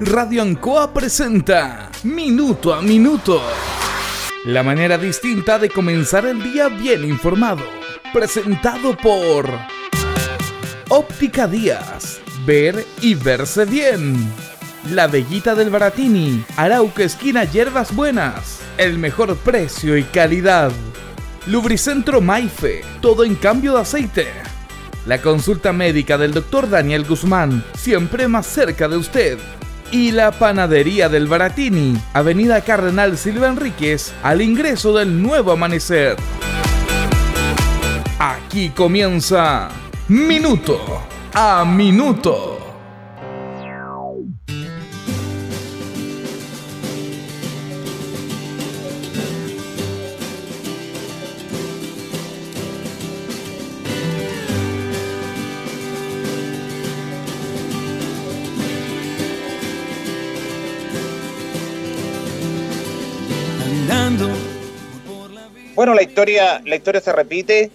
Radio Ancoa presenta Minuto a Minuto. La manera distinta de comenzar el día bien informado. Presentado por Óptica Díaz. Ver y verse bien. La Bellita del Baratini. Arauca Esquina Hierbas Buenas. El mejor precio y calidad. Lubricentro Maife. Todo en cambio de aceite. La consulta médica del Dr. Daniel Guzmán. Siempre más cerca de usted y la Panadería del Baratini, Avenida Cardenal Silva Enríquez, al ingreso del nuevo amanecer. Aquí comienza Minuto a Minuto. La historia, la historia se repite.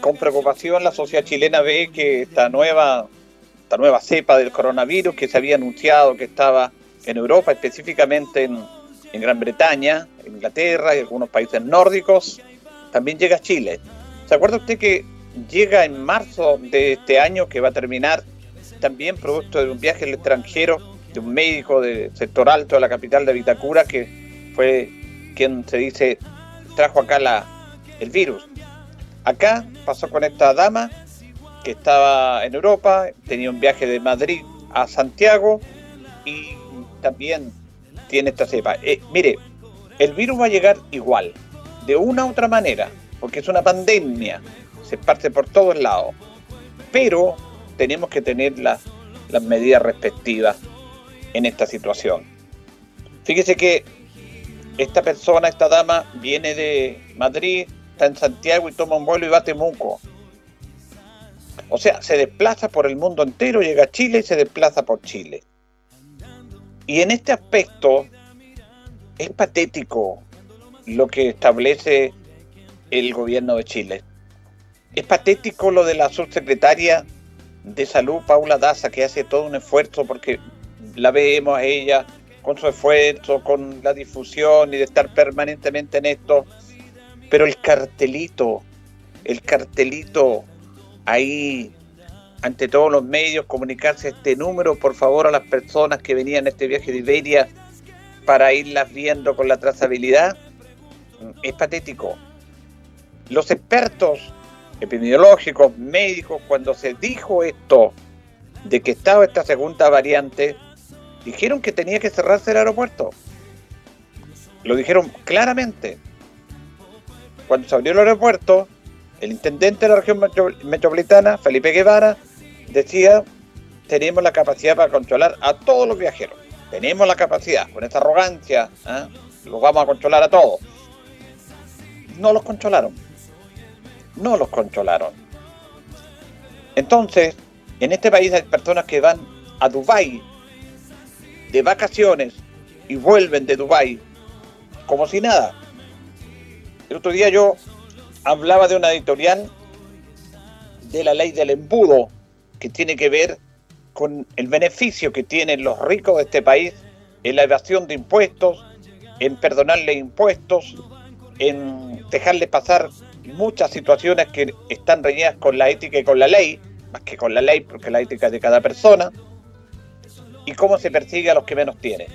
Con preocupación la sociedad chilena ve que esta nueva, esta nueva cepa del coronavirus que se había anunciado que estaba en Europa, específicamente en, en Gran Bretaña, en Inglaterra y algunos países nórdicos, también llega a Chile. ¿Se acuerda usted que llega en marzo de este año, que va a terminar, también producto de un viaje al extranjero de un médico del sector alto de la capital de Vitacura, que fue quien se dice trajo acá la, el virus. Acá pasó con esta dama que estaba en Europa, tenía un viaje de Madrid a Santiago y también tiene esta cepa. Eh, mire, el virus va a llegar igual, de una u otra manera, porque es una pandemia, se parte por todos lados, pero tenemos que tener las, las medidas respectivas en esta situación. Fíjese que esta persona, esta dama, viene de Madrid, está en Santiago y toma un vuelo y va a Temuco. O sea, se desplaza por el mundo entero, llega a Chile y se desplaza por Chile. Y en este aspecto es patético lo que establece el gobierno de Chile. Es patético lo de la subsecretaria de Salud, Paula Daza, que hace todo un esfuerzo porque la vemos a ella con su esfuerzo, con la difusión y de estar permanentemente en esto. Pero el cartelito, el cartelito ahí ante todos los medios, comunicarse este número, por favor, a las personas que venían a este viaje de Iberia para irlas viendo con la trazabilidad, es patético. Los expertos epidemiológicos, médicos, cuando se dijo esto de que estaba esta segunda variante, dijeron que tenía que cerrarse el aeropuerto. Lo dijeron claramente. Cuando se abrió el aeropuerto, el intendente de la región metropolitana, Felipe Guevara, decía, tenemos la capacidad para controlar a todos los viajeros. Tenemos la capacidad, con esta arrogancia, ¿eh? los vamos a controlar a todos. No los controlaron. No los controlaron. Entonces, en este país hay personas que van a Dubái de vacaciones y vuelven de Dubái como si nada. El otro día yo hablaba de una editorial de la ley del embudo que tiene que ver con el beneficio que tienen los ricos de este país en la evasión de impuestos, en perdonarle impuestos, en dejarle pasar muchas situaciones que están reñidas con la ética y con la ley, más que con la ley, porque la ética es de cada persona, y cómo se persigue a los que menos tienen.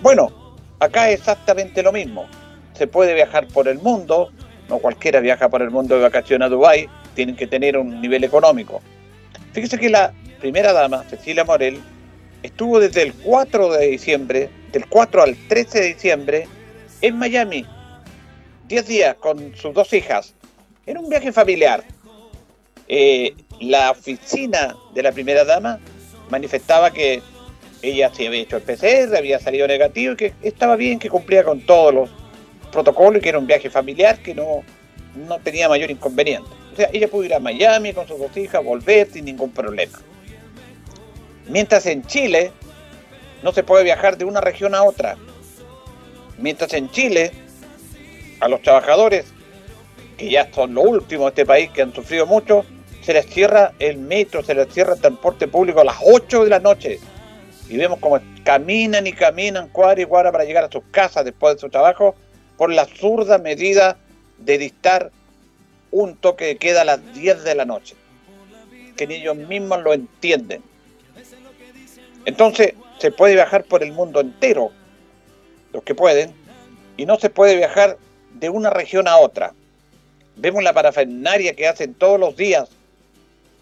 Bueno, acá es exactamente lo mismo. Se puede viajar por el mundo, no cualquiera viaja por el mundo de vacaciones a Dubái, tienen que tener un nivel económico. Fíjese que la primera dama, Cecilia Morel, estuvo desde el 4 de diciembre, del 4 al 13 de diciembre, en Miami, 10 días con sus dos hijas, en un viaje familiar. Eh, la oficina de la primera dama manifestaba que ella se había hecho el PCR, había salido negativo y que estaba bien, que cumplía con todos los protocolos y que era un viaje familiar que no, no tenía mayor inconveniente. O sea, ella pudo ir a Miami con sus dos hijas, volver sin ningún problema. Mientras en Chile no se puede viajar de una región a otra. Mientras en Chile a los trabajadores, que ya son los últimos de este país que han sufrido mucho, se les cierra el metro, se les cierra el transporte público a las 8 de la noche. y vemos cómo caminan y caminan cuadra y cuadra para llegar a sus casas después de su trabajo por la absurda medida de dictar un toque de queda a las 10 de la noche. Que ni ellos mismos lo entienden. Entonces se puede viajar por el mundo entero, los que pueden, y no se puede viajar de una región a otra. Vemos la parafernaria que hacen todos los días,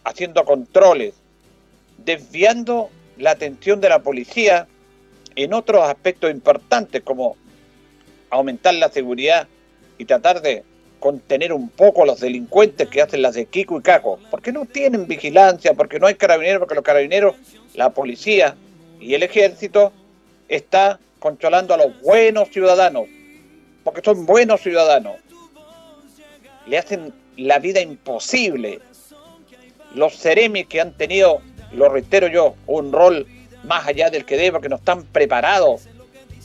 haciendo controles, desviando la atención de la policía en otros aspectos importantes como aumentar la seguridad y tratar de contener un poco a los delincuentes que hacen las de Kiko y Caco, porque no tienen vigilancia, porque no hay carabineros, porque los carabineros, la policía y el ejército está controlando a los buenos ciudadanos, porque son buenos ciudadanos. Le hacen la vida imposible. Los ceremis que han tenido, lo reitero yo, un rol más allá del que debe, porque no están preparados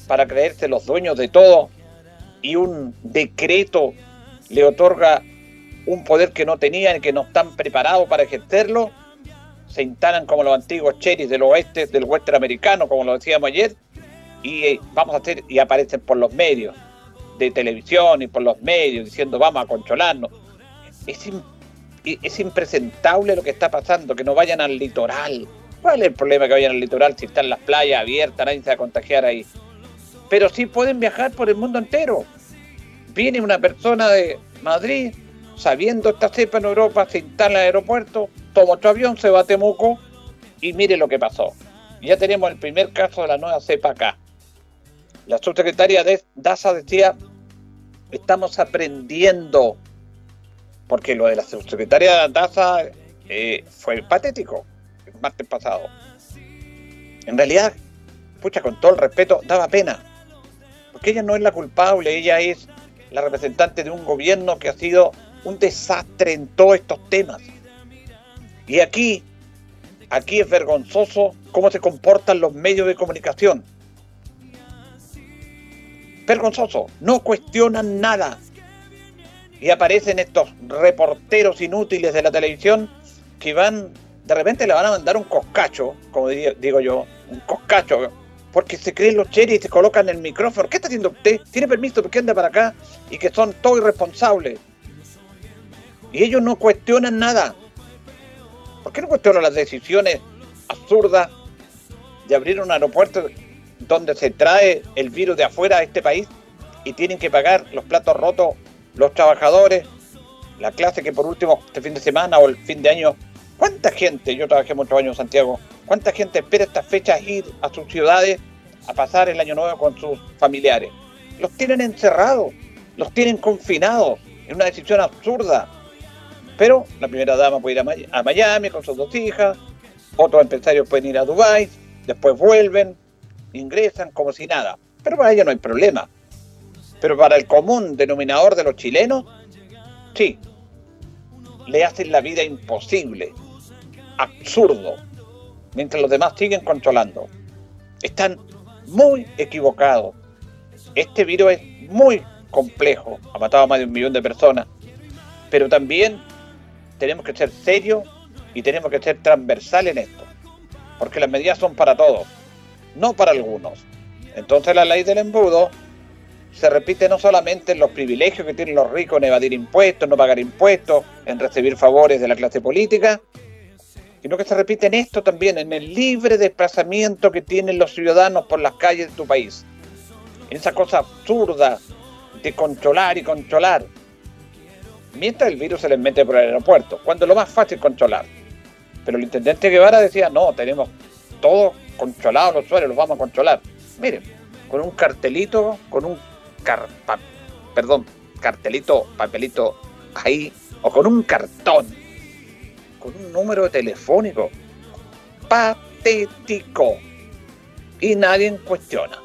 para creerse los dueños de todo y un decreto le otorga un poder que no tenían y que no están preparados para ejercerlo, se instalan como los antiguos cheris del oeste, del western americano, como lo decíamos ayer, y eh, vamos a hacer, y aparecen por los medios de televisión y por los medios diciendo vamos a controlarnos. Es, es impresentable lo que está pasando, que no vayan al litoral. ¿Cuál es el problema que vayan al litoral si están las playas abiertas, nadie se va a contagiar ahí? Pero sí pueden viajar por el mundo entero viene una persona de Madrid, sabiendo esta cepa en Europa, se instala en el aeropuerto, toma otro avión, se va a Temuco y mire lo que pasó. Ya tenemos el primer caso de la nueva cepa acá. La subsecretaria de DASA decía, estamos aprendiendo, porque lo de la subsecretaria de DASA eh, fue patético el martes pasado. En realidad, pucha, con todo el respeto, daba pena, porque ella no es la culpable, ella es la representante de un gobierno que ha sido un desastre en todos estos temas. Y aquí, aquí es vergonzoso cómo se comportan los medios de comunicación. Vergonzoso, no cuestionan nada. Y aparecen estos reporteros inútiles de la televisión que van, de repente le van a mandar un coscacho, como digo yo, un coscacho porque se creen los cheris y se colocan el micrófono. ¿Qué está haciendo usted? ¿Tiene permiso? ¿Por qué anda para acá? Y que son todos irresponsables. Y ellos no cuestionan nada. ¿Por qué no cuestionan las decisiones absurdas de abrir un aeropuerto donde se trae el virus de afuera a este país y tienen que pagar los platos rotos los trabajadores, la clase que por último este fin de semana o el fin de año ¿Cuánta gente, yo trabajé muchos años en Santiago, cuánta gente espera estas fechas ir a sus ciudades a pasar el año nuevo con sus familiares? Los tienen encerrados, los tienen confinados, en una decisión absurda. Pero la primera dama puede ir a Miami con sus dos hijas, otros empresarios pueden ir a Dubái, después vuelven, ingresan como si nada. Pero para ella no hay problema. Pero para el común denominador de los chilenos, sí, le hacen la vida imposible absurdo, mientras los demás siguen controlando. Están muy equivocados. Este virus es muy complejo, ha matado a más de un millón de personas, pero también tenemos que ser serios y tenemos que ser transversales en esto, porque las medidas son para todos, no para algunos. Entonces la ley del embudo se repite no solamente en los privilegios que tienen los ricos en evadir impuestos, no pagar impuestos, en recibir favores de la clase política, sino que se repite en esto también, en el libre desplazamiento que tienen los ciudadanos por las calles de tu país. Esa cosa absurda de controlar y controlar. Mientras el virus se les mete por el aeropuerto, cuando es lo más fácil controlar. Pero el intendente Guevara decía, no, tenemos todo controlado los usuarios, los vamos a controlar. Miren, con un cartelito, con un car perdón, cartelito, papelito ahí, o con un cartón con un número telefónico patético y nadie cuestiona.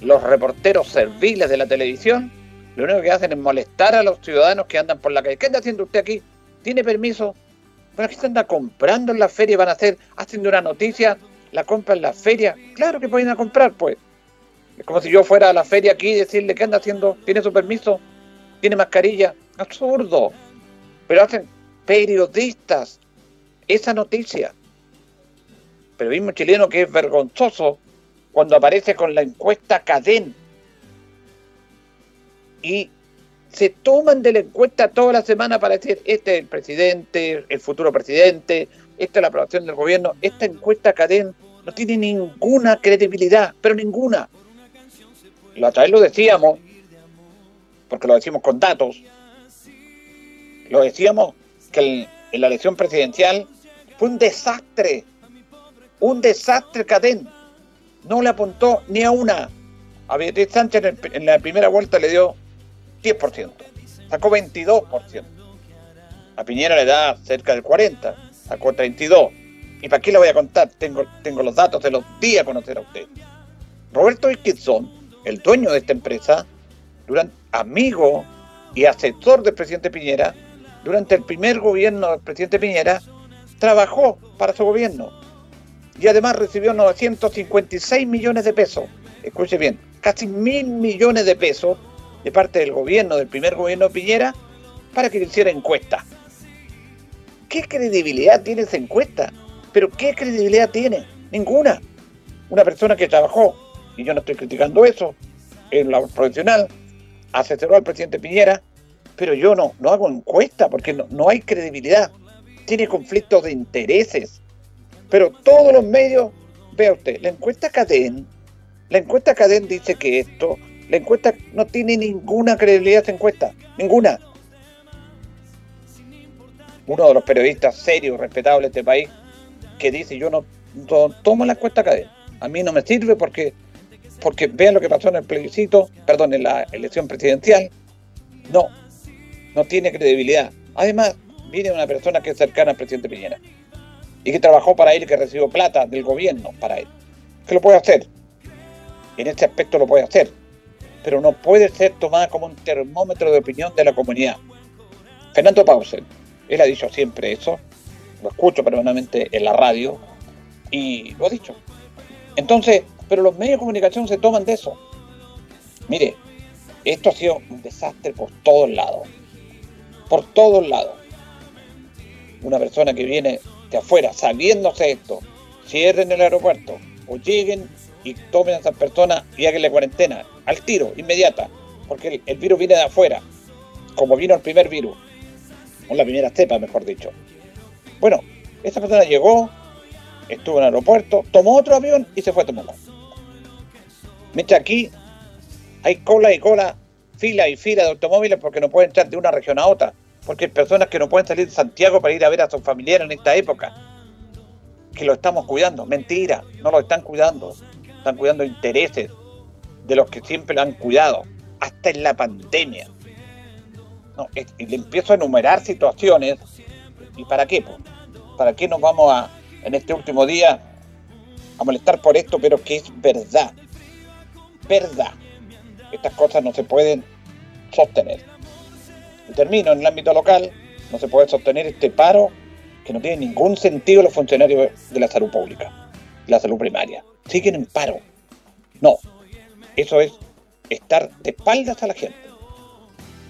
Los reporteros serviles de la televisión lo único que hacen es molestar a los ciudadanos que andan por la calle. ¿Qué anda haciendo usted aquí? ¿Tiene permiso? Bueno, aquí se anda comprando en la feria, van a hacer, haciendo una noticia, la compra en la feria. Claro que pueden a comprar, pues. Es como si yo fuera a la feria aquí y decirle, ¿qué anda haciendo? ¿Tiene su permiso? ¿Tiene mascarilla? Absurdo. Pero hacen periodistas esa noticia. periodismo chileno que es vergonzoso cuando aparece con la encuesta Cadén y se toman de la encuesta toda la semana para decir, este es el presidente, el futuro presidente, esta es la aprobación del gobierno, esta encuesta Cadén no tiene ninguna credibilidad, pero ninguna. La otra lo decíamos, porque lo decimos con datos, lo decíamos que en la elección presidencial fue un desastre, un desastre Cadén. No le apuntó ni a una. A Beatriz Sánchez en la primera vuelta le dio 10%, sacó 22%. A Piñera le da cerca del 40%, sacó 32%. ¿Y para qué le voy a contar? Tengo, tengo los datos de los días a conocer a usted. Roberto Iskidson, el dueño de esta empresa, durante, amigo y asesor del presidente Piñera, durante el primer gobierno del presidente Piñera, trabajó para su gobierno. Y además recibió 956 millones de pesos. Escuche bien, casi mil millones de pesos de parte del gobierno, del primer gobierno de Piñera, para que hiciera encuesta. ¿Qué credibilidad tiene esa encuesta? Pero ¿qué credibilidad tiene? Ninguna. Una persona que trabajó, y yo no estoy criticando eso, en la profesional, asesoró al presidente Piñera, pero yo no, no hago encuesta porque no, no hay credibilidad. Tiene conflictos de intereses. Pero todos los medios, vea usted, la encuesta Cadén, la encuesta Cadén dice que esto, la encuesta no tiene ninguna credibilidad esa encuesta, ninguna. Uno de los periodistas serios, respetables de este país, que dice yo no, tomo la encuesta cadena. A mí no me sirve porque, porque vean lo que pasó en el plebiscito, perdón, en la elección presidencial. No, no tiene credibilidad. Además, viene una persona que es cercana al presidente Piñera y que trabajó para él que recibió plata del gobierno para él. Que lo puede hacer. En este aspecto lo puede hacer pero no puede ser tomada como un termómetro de opinión de la comunidad. Fernando Pausen, él ha dicho siempre eso, lo escucho permanentemente en la radio y lo ha dicho. Entonces, pero los medios de comunicación se toman de eso. Mire, esto ha sido un desastre por todos lados. Por todos lados. Una persona que viene de afuera sabiéndose esto, cierren el aeropuerto o lleguen y tomen a esas personas y háganle cuarentena al tiro, inmediata, porque el, virus viene de afuera, como vino el primer virus, o la primera cepa, mejor dicho. Bueno, esa persona llegó, estuvo en el aeropuerto, tomó otro avión y se fue a tomarlo. Mientras aquí hay cola y cola, fila y fila de automóviles porque no pueden entrar de una región a otra, porque hay personas que no pueden salir de Santiago para ir a ver a sus familiares en esta época, que lo estamos cuidando. Mentira, no lo están cuidando están cuidando intereses de los que siempre lo han cuidado, hasta en la pandemia. y le empiezo a enumerar situaciones. ¿Y para qué? ¿Para qué nos vamos a, en este último día, a molestar por esto, pero que es verdad? Verdad. Estas cosas no se pueden sostener. Termino en el ámbito local, no se puede sostener este paro que no tiene ningún sentido los funcionarios de la salud pública, la salud primaria siguen en paro. No, eso es estar de espaldas a la gente.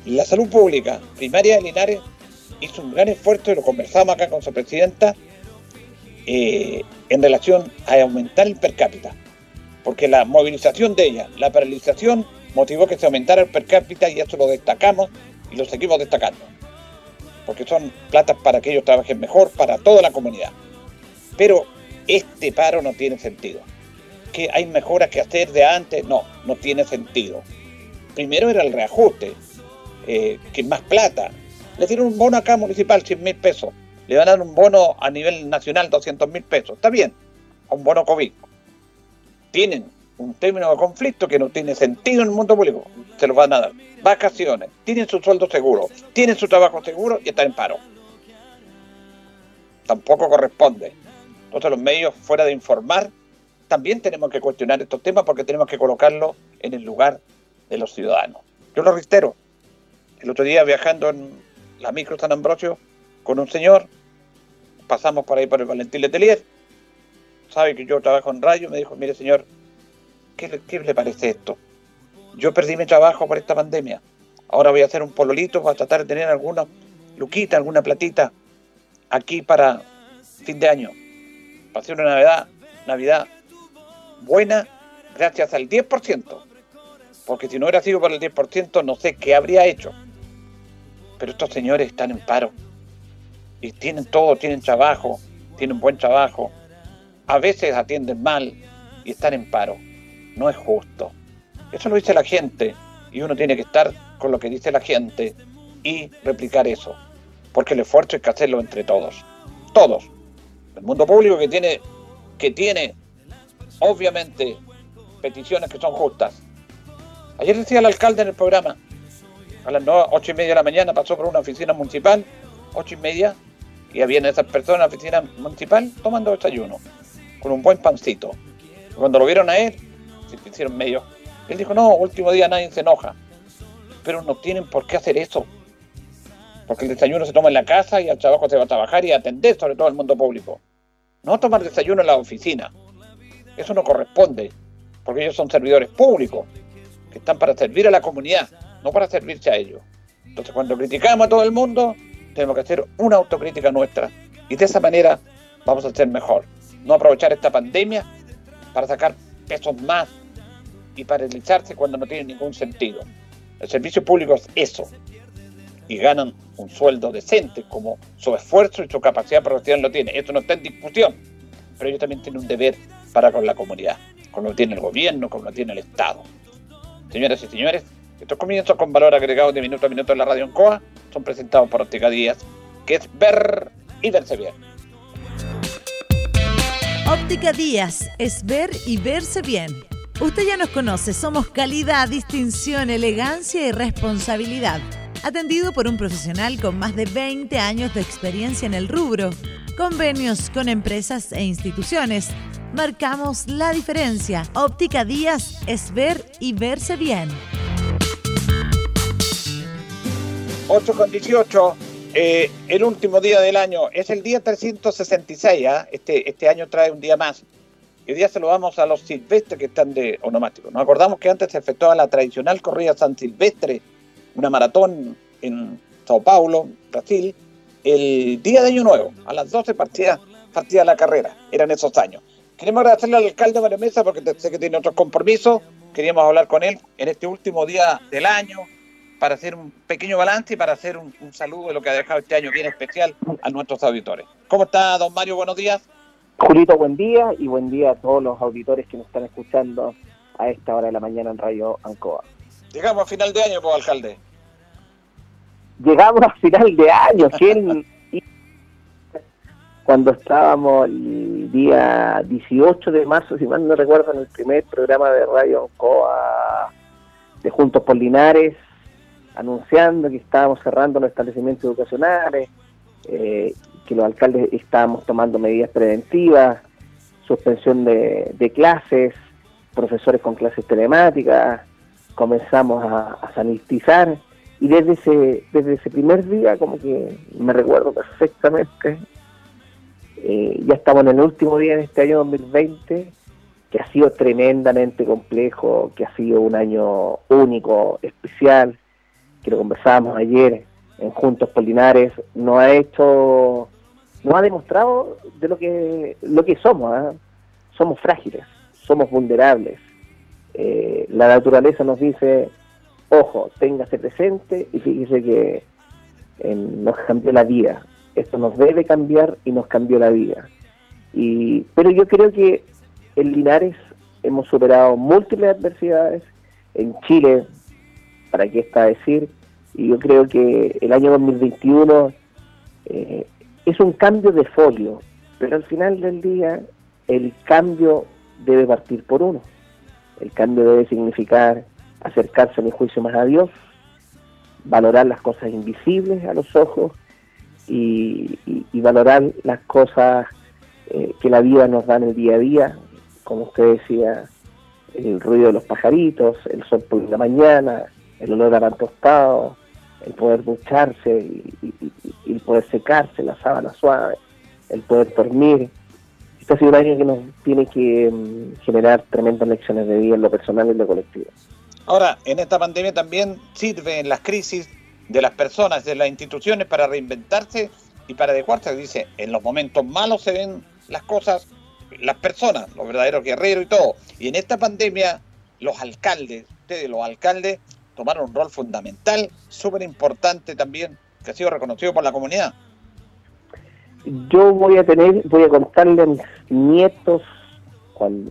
La salud pública primaria de Linares hizo un gran esfuerzo, y lo conversamos acá con su presidenta, eh, en relación a aumentar el per cápita. Porque la movilización de ella, la paralización, motivó que se aumentara el per cápita y eso lo destacamos y lo seguimos destacando. Porque son platas para que ellos trabajen mejor, para toda la comunidad. Pero este paro no tiene sentido que hay mejoras que hacer de antes. No, no tiene sentido. Primero era el reajuste, eh, que más plata. Le dieron un bono acá municipal, 100 mil pesos. Le van a dar un bono a nivel nacional, 200 mil pesos. Está bien, un bono COVID. Tienen un término de conflicto que no tiene sentido en el mundo público. Se los van a dar. Vacaciones, tienen su sueldo seguro, tienen su trabajo seguro y están en paro. Tampoco corresponde. Entonces los medios, fuera de informar, también tenemos que cuestionar estos temas porque tenemos que colocarlos en el lugar de los ciudadanos. Yo lo reitero, el otro día viajando en la micro San Ambrosio con un señor, pasamos por ahí por el Valentín Letelier, sabe que yo trabajo en radio, me dijo, mire señor, ¿qué le, ¿qué le parece esto? Yo perdí mi trabajo por esta pandemia, ahora voy a hacer un pololito para tratar de tener alguna luquita, alguna platita aquí para fin de año, para hacer una Navidad Navidad buena gracias al 10%. Porque si no hubiera sido por el 10%, no sé qué habría hecho. Pero estos señores están en paro. Y tienen todo, tienen trabajo, tienen buen trabajo. A veces atienden mal y están en paro. No es justo. Eso lo dice la gente. Y uno tiene que estar con lo que dice la gente y replicar eso. Porque el esfuerzo hay que hacerlo entre todos. Todos. El mundo público que tiene, que tiene obviamente peticiones que son justas. Ayer decía el alcalde en el programa, a las ocho y media de la mañana pasó por una oficina municipal, ocho y media, y habían esas personas en la oficina municipal tomando desayuno, con un buen pancito. Cuando lo vieron a él, se hicieron medio. Él dijo, no, último día nadie se enoja. Pero no tienen por qué hacer eso. Porque el desayuno se toma en la casa y al trabajo se va a trabajar y atender sobre todo el mundo público. No tomar desayuno en la oficina. Eso no corresponde, porque ellos son servidores públicos, que están para servir a la comunidad, no para servirse a ellos. Entonces, cuando criticamos a todo el mundo, tenemos que hacer una autocrítica nuestra. Y de esa manera vamos a ser mejor. No aprovechar esta pandemia para sacar pesos más y paralizarse cuando no tiene ningún sentido. El servicio público es eso. Y ganan un sueldo decente, como su esfuerzo y su capacidad profesional lo tiene. Esto no está en discusión. Pero ellos también tienen un deber para con la comunidad, como lo tiene el gobierno, como lo tiene el Estado. Señoras y señores, estos comienzos con valor agregado de minuto a minuto en la radio en COA son presentados por Óptica Díaz, que es ver y verse bien. Óptica Díaz es ver y verse bien. Usted ya nos conoce, somos calidad, distinción, elegancia y responsabilidad. Atendido por un profesional con más de 20 años de experiencia en el rubro, convenios con empresas e instituciones marcamos la diferencia. Óptica Díaz es ver y verse bien. 8 con 18, eh, el último día del año, es el día 366, ¿ah? este, este año trae un día más. Hoy día se lo vamos a los silvestres que están de onomático. Nos acordamos que antes se efectuaba la tradicional corrida San Silvestre, una maratón en Sao Paulo, Brasil, el día de Año Nuevo, a las 12 partía, partía la carrera, eran esos años. Queremos agradecerle al alcalde Mario Mesa porque sé que tiene otros compromisos. Queríamos hablar con él en este último día del año para hacer un pequeño balance y para hacer un, saludo de lo que ha dejado este año bien especial a nuestros auditores. ¿Cómo está, don Mario? Buenos días. Julito, buen día y buen día a todos los auditores que nos están escuchando a esta hora de la mañana en Radio Ancoa. Llegamos a final de año, pues, alcalde. Llegamos a final de año. ¿Quién, cuando estábamos el día 18 de marzo, si mal no recuerdo, en el primer programa de Radio COA de Juntos por Linares, anunciando que estábamos cerrando los establecimientos educacionales, eh, que los alcaldes estábamos tomando medidas preventivas, suspensión de, clases, profesores con clases telemáticas, comenzamos a, a, sanitizar. Y desde ese, desde ese primer día como que me recuerdo perfectamente eh, ya estamos en el último día de este año 2020, que ha sido tremendamente complejo, que ha sido un año único, especial, que lo conversábamos ayer en Juntos Polinares, nos ha hecho, nos ha demostrado de lo que, lo que somos, ¿ah? somos frágiles, somos vulnerables. Eh, la naturaleza nos dice, ojo, téngase presente y fíjese que nos cambió la vida, esto nos debe cambiar y nos cambió la vida. Y, pero yo creo que en Linares hemos superado múltiples adversidades, en Chile, para qué está decir, y yo creo que el año 2021 eh, es un cambio de folio, pero al final del día el cambio debe partir por uno. El cambio debe significar acercarse a mi juicio más a Dios, valorar las cosas invisibles a los ojos y, valorar las cosas eh, que la vida nos da en el día a día, como usted decía, el ruido de los pajaritos, el sol por la mañana, el olor a pan tostado, el poder ducharse y, el poder secarse, la sábana suave, el poder dormir. Este ha que nos tiene que mm, generar tremendas lecciones de vida en lo personal y en lo colectivo. Ahora, en esta pandemia también sirve en las crisis de las personas, de las instituciones para reinventarse y para adecuarse. Dice, en los momentos malos se ven las cosas las personas, los verdaderos guerreros y todo. Y en esta pandemia, los alcaldes, ustedes los alcaldes, tomaron un rol fundamental, súper importante también, que ha sido reconocido por la comunidad. Yo voy a tener, voy a contarle a mis nietos,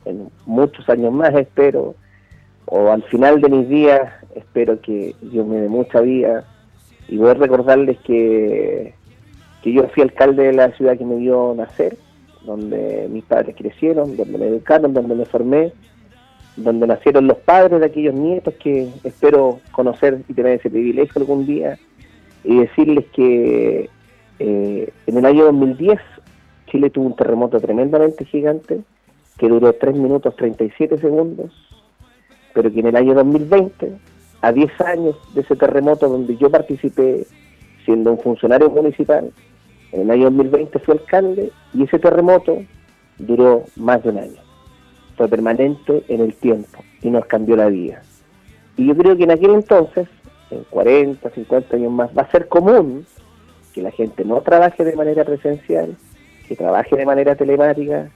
en muchos años más espero, o al final de mis días, espero que Dios me dé mucha vida, y voy a recordarles que, que yo fui alcalde de la ciudad que me vio nacer, donde mis padres crecieron, donde me educaron, donde me formé, donde nacieron los padres de aquellos nietos que espero conocer y tener ese privilegio algún día, y decirles que eh, en el año 2010 Chile tuvo un terremoto tremendamente gigante que duró 3 minutos 37 segundos, pero que en el año 2020, a 10 años de ese terremoto donde yo participé siendo un funcionario municipal, en el año 2020 fui alcalde y ese terremoto duró más de un año. Fue permanente en el tiempo y nos cambió la vida. Y yo creo que en aquel entonces, en 40, 50 años más, va a ser común que la gente no trabaje de manera presencial, que trabaje de manera telemática.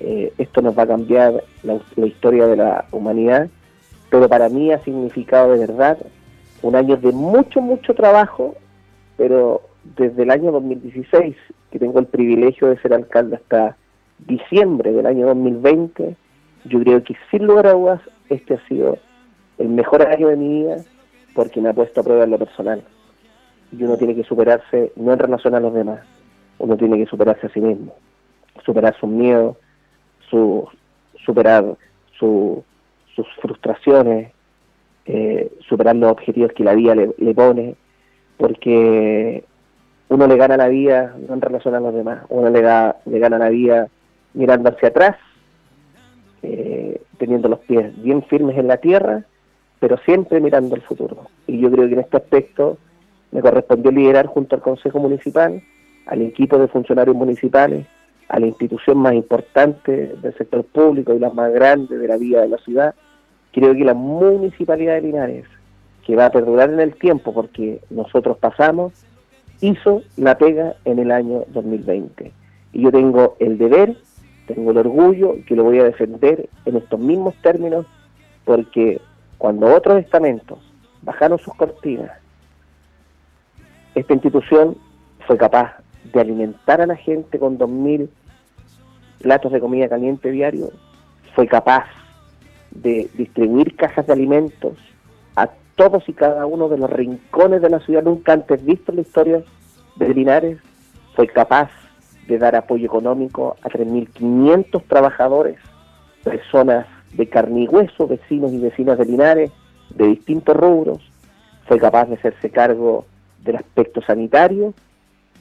Eh, esto nos va a cambiar la, la historia de la humanidad, pero para mí ha significado de verdad un año de mucho, mucho trabajo, pero desde el año 2016, que tengo el privilegio de ser alcalde hasta diciembre del año 2020, yo creo que sin lugar a dudas este ha sido el mejor año de mi vida porque me ha puesto a prueba en lo personal. Y uno tiene que superarse no en relación a los demás, uno tiene que superarse a sí mismo, superar sus miedos, su, superar sus frustraciones, eh, superar los objetivos que la vida le, le pone, porque uno le gana la vida no en relación a los demás, uno le, da, le gana la vida mirando hacia atrás, eh, teniendo los pies bien firmes en la tierra, pero siempre mirando al futuro. Y yo creo que en este aspecto me correspondió liderar junto al Consejo Municipal, al equipo de funcionarios municipales, a la institución más importante del sector público y la más grande de la vida de la ciudad. Creo que la Municipalidad de Linares, que va a perdurar en el tiempo porque nosotros pasamos, hizo la pega en el año 2020. Y yo tengo el deber, tengo el orgullo, que lo voy a defender en estos mismos términos, porque cuando otros estamentos bajaron sus cortinas, esta institución fue capaz de alimentar a la gente con 2.000 platos de comida caliente diario, fue capaz de distribuir cajas de alimentos a todos y cada uno de los rincones de la ciudad nunca antes visto en la historia de Linares, fue capaz de dar apoyo económico a 3.500 trabajadores, personas de carne y hueso, vecinos y vecinas de Linares, de distintos rubros, fue capaz de hacerse cargo del aspecto sanitario,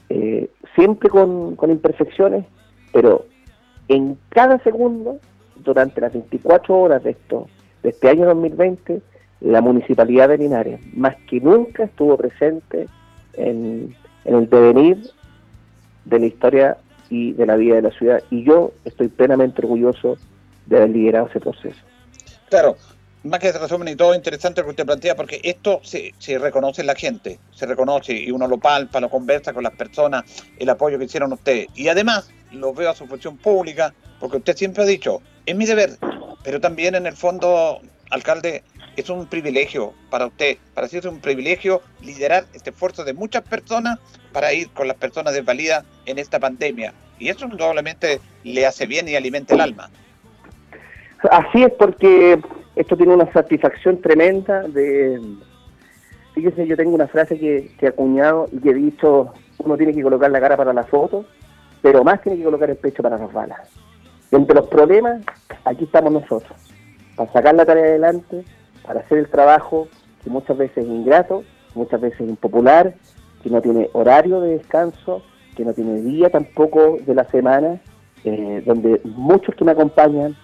eh, siempre con, con imperfecciones, pero en cada segundo, durante las 24 horas de, esto, de este año 2020, la Municipalidad de Linares, más que nunca, estuvo presente en, el devenir de la historia y de la vida de la ciudad. Y yo estoy plenamente orgulloso de haber liderado ese proceso. Claro, más que resumen y todo interesante lo que usted plantea, porque esto se, se reconoce en la gente, se reconoce y uno lo palpa, lo conversa con las personas, el apoyo que hicieron ustedes. Y además lo veo a su función pública, porque usted siempre ha dicho, es mi deber, pero también en el fondo, alcalde, es un privilegio para usted, para sí es un privilegio liderar este esfuerzo de muchas personas para ir con las personas desvalidas en esta pandemia. Y eso probablemente le hace bien y alimenta el alma. Así es porque esto tiene una satisfacción tremenda de... Fíjese, yo tengo una frase que, que he acuñado y que he dicho, uno tiene que colocar la cara para la foto, pero más tiene que colocar el pecho para las balas. entre los problemas, aquí estamos nosotros, para sacar la tarea adelante, para hacer el trabajo que muchas veces es ingrato, muchas veces impopular, que no tiene horario de descanso, que no tiene día tampoco de la semana, eh, donde muchos que me acompañan,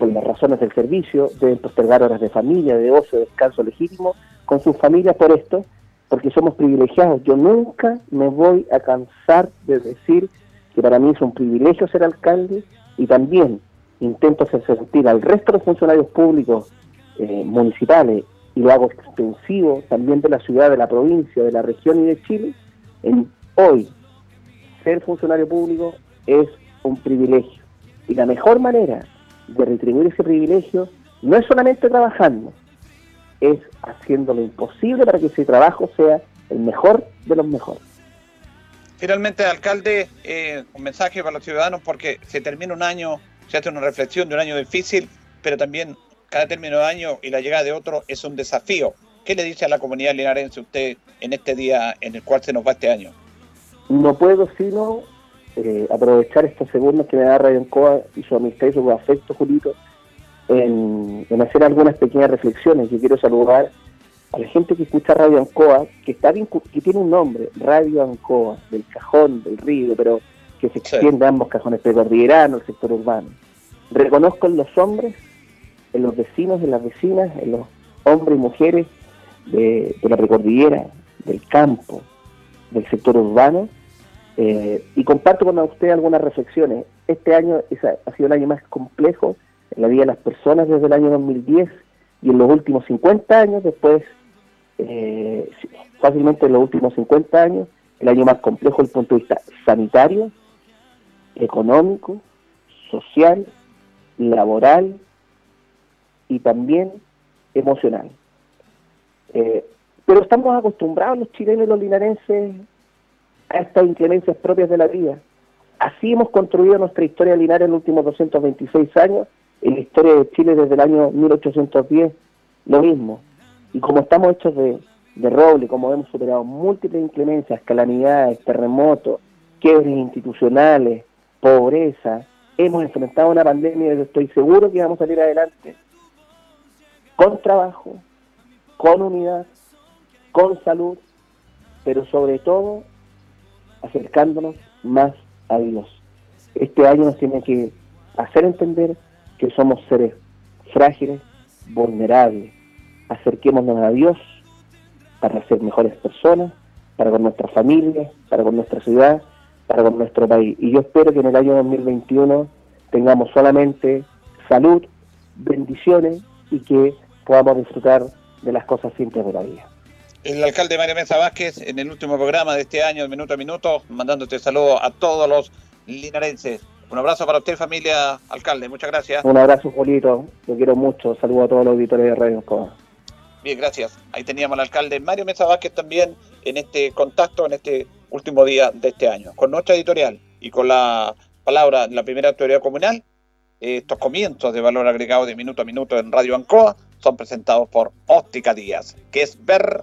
por las razones del servicio, deben postergar horas de familia, de ocio, de descanso legítimo con sus familias por esto, porque somos privilegiados. Yo nunca me voy a cansar de decir que para mí es un privilegio ser alcalde y también intento hacer sentir al resto de los funcionarios públicos eh, municipales y lo hago extensivo también de la ciudad, de la provincia, de la región y de Chile, en hoy ser funcionario público es un privilegio. Y la mejor manera de retribuir ese privilegio no es solamente trabajando, es haciendo lo imposible para que ese trabajo sea el mejor de los mejores. Finalmente, alcalde, eh, un mensaje para los ciudadanos porque se termina un año, se hace una reflexión de un año difícil, pero también cada término de año y la llegada de otro es un desafío. ¿Qué le dice a la comunidad linarense usted en este día en el cual se nos va este año? No puedo sino eh, aprovechar estos segundos que me da Radio Encoa y su amistad y su afecto, Julito, en, hacer algunas pequeñas reflexiones. Yo quiero saludar a la gente que escucha Radio Ancoa, que está que tiene un nombre, Radio Ancoa, del cajón, del río, pero que se extiende a ambos cajones precordillerano, el sector urbano. Reconozco en los hombres, en los vecinos, en las vecinas, en los hombres y mujeres de, la precordillera, del campo, del sector urbano, eh, y comparto con usted algunas reflexiones. Este año ha sido el año más complejo en la vida de las personas desde el año 2010 y en los últimos 50 años, después, eh, fácilmente en los últimos 50 años, el año más complejo desde el punto de vista sanitario, económico, social, laboral y también emocional. Eh, pero estamos acostumbrados los chilenos y los linarenses a estas inclemencias propias de la vida. Así hemos construido nuestra historia linares en los últimos 226 años en la historia de Chile desde el año 1810, lo mismo. Y como estamos hechos de, roble, como hemos superado múltiples inclemencias, calamidades, terremotos, quiebres institucionales, pobreza, hemos enfrentado una pandemia y estoy seguro que vamos a salir adelante con trabajo, con unidad, con salud, pero sobre todo acercándonos más a Dios. Este año nos tiene que hacer entender que somos seres frágiles, vulnerables. Acerquémonos a Dios para ser mejores personas, para con nuestra familia, para con nuestra ciudad, para con nuestro país. Y yo espero que en el año 2021 tengamos solamente salud, bendiciones y que podamos disfrutar de las cosas simples de la vida. El alcalde Mario Mesa Vázquez en el último programa de este año, de Minuto a Minuto, mandándote saludo a todos los linarenses. Un abrazo para usted, familia alcalde. Muchas gracias. Un abrazo, Julito. Lo quiero mucho. Saludo a todos los auditores de Radio Escobar. Bien, gracias. Ahí teníamos al alcalde Mario Mesa Vázquez también en este contacto, en este último día de este año. Con nuestra editorial y con la palabra de la primera autoridad comunal, estos comienzos de valor agregado de minuto a minuto en Radio Ancoa son presentados por Óptica Díaz, que es ver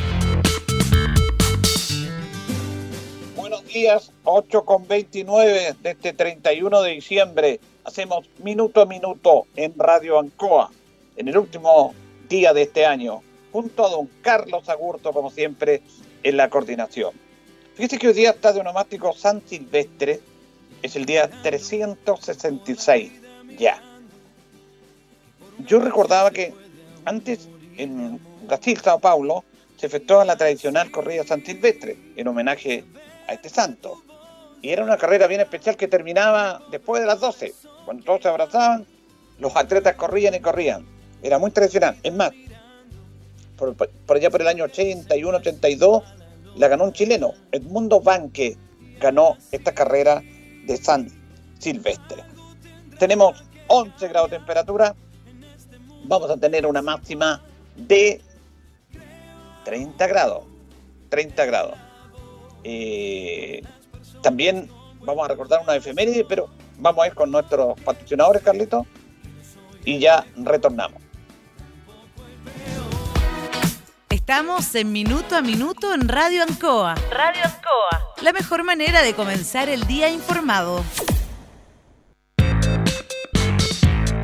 Días, 8 con 29 de este 31 de diciembre hacemos minuto a minuto en Radio Ancoa, en el último día de este año, junto a don Carlos Agurto, como siempre, en la coordinación. Fíjese que hoy día está de onomástico San Silvestre, es el día 366, ya. Yo recordaba que antes en Brasil, Sao Paulo, se efectuaba la tradicional corrida San Silvestre, en homenaje este santo. Y era una carrera bien especial que terminaba después de las 12. Cuando todos se abrazaban, los atletas corrían y corrían. Era muy tradicional. Es más, por, allá por el año 81, 82, la ganó un chileno. Edmundo Banque ganó esta carrera de San Silvestre. Tenemos 11 grados de temperatura. Vamos a tener una máxima de 30 grados. 30 grados. Eh, también vamos a recordar una efeméride, pero vamos a ir con nuestros patrocinadores, Carlito, y ya retornamos. Estamos en Minuto a Minuto en Radio Ancoa. Radio Ancoa. La mejor manera de comenzar el día informado.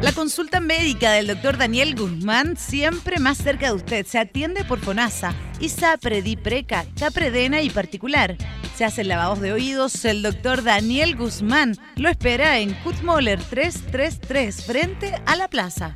La consulta médica del doctor Daniel Guzmán siempre más cerca de usted. Se atiende por FONASA, ISAPRE, DIPRECA, CAPREDENA y particular. Se hacen lavados de oídos. El doctor Daniel Guzmán lo espera en Kutmoller 333 frente a la plaza.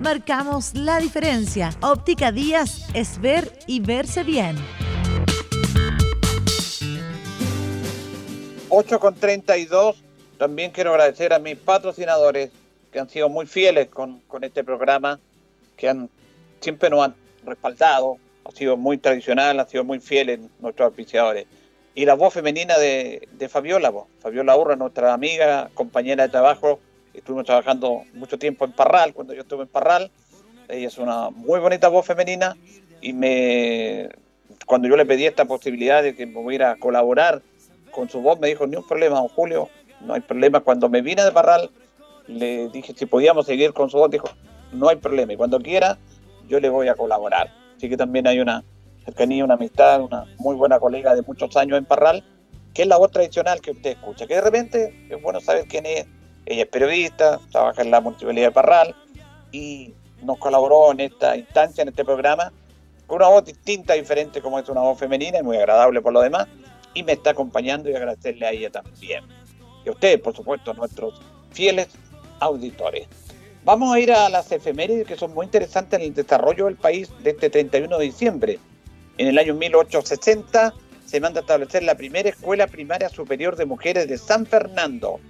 Marcamos la diferencia. Óptica Díaz es ver y verse bien. 8 con 32. También quiero agradecer a mis patrocinadores que han sido muy fieles con, con este programa, que han siempre nos han respaldado, ha sido muy tradicional, ha sido muy fiel en nuestros auspiciadores y la voz femenina de, Fabiola, Fabiola Urra, nuestra amiga, compañera de trabajo, estuvimos trabajando mucho tiempo en Parral, cuando yo estuve en Parral, ella es una muy bonita voz femenina y me cuando yo le pedí esta posibilidad de que me pudiera colaborar con su voz, me dijo, ni un problema, don Julio, no hay problema. Cuando me vine de Parral, le dije si podíamos seguir con su voz, dijo, no hay problema, y cuando quiera, yo le voy a colaborar. Así que también hay una, cercanía, una amistad, una muy buena colega de muchos años en Parral, que es la voz tradicional que usted escucha, que de repente es bueno saber quién es. Ella es periodista, trabaja en la Municipalidad de Parral y nos colaboró en esta instancia, en este programa, con una voz distinta, diferente como es una voz femenina y muy agradable por lo demás, y me está acompañando y agradecerle a ella también. Y a ustedes, por supuesto, nuestros fieles auditores. Vamos a ir a las efemérides que son muy interesantes en el desarrollo del país de este 31 de diciembre. En el año 1860 se manda a establecer la primera escuela primaria superior de mujeres de San Fernando.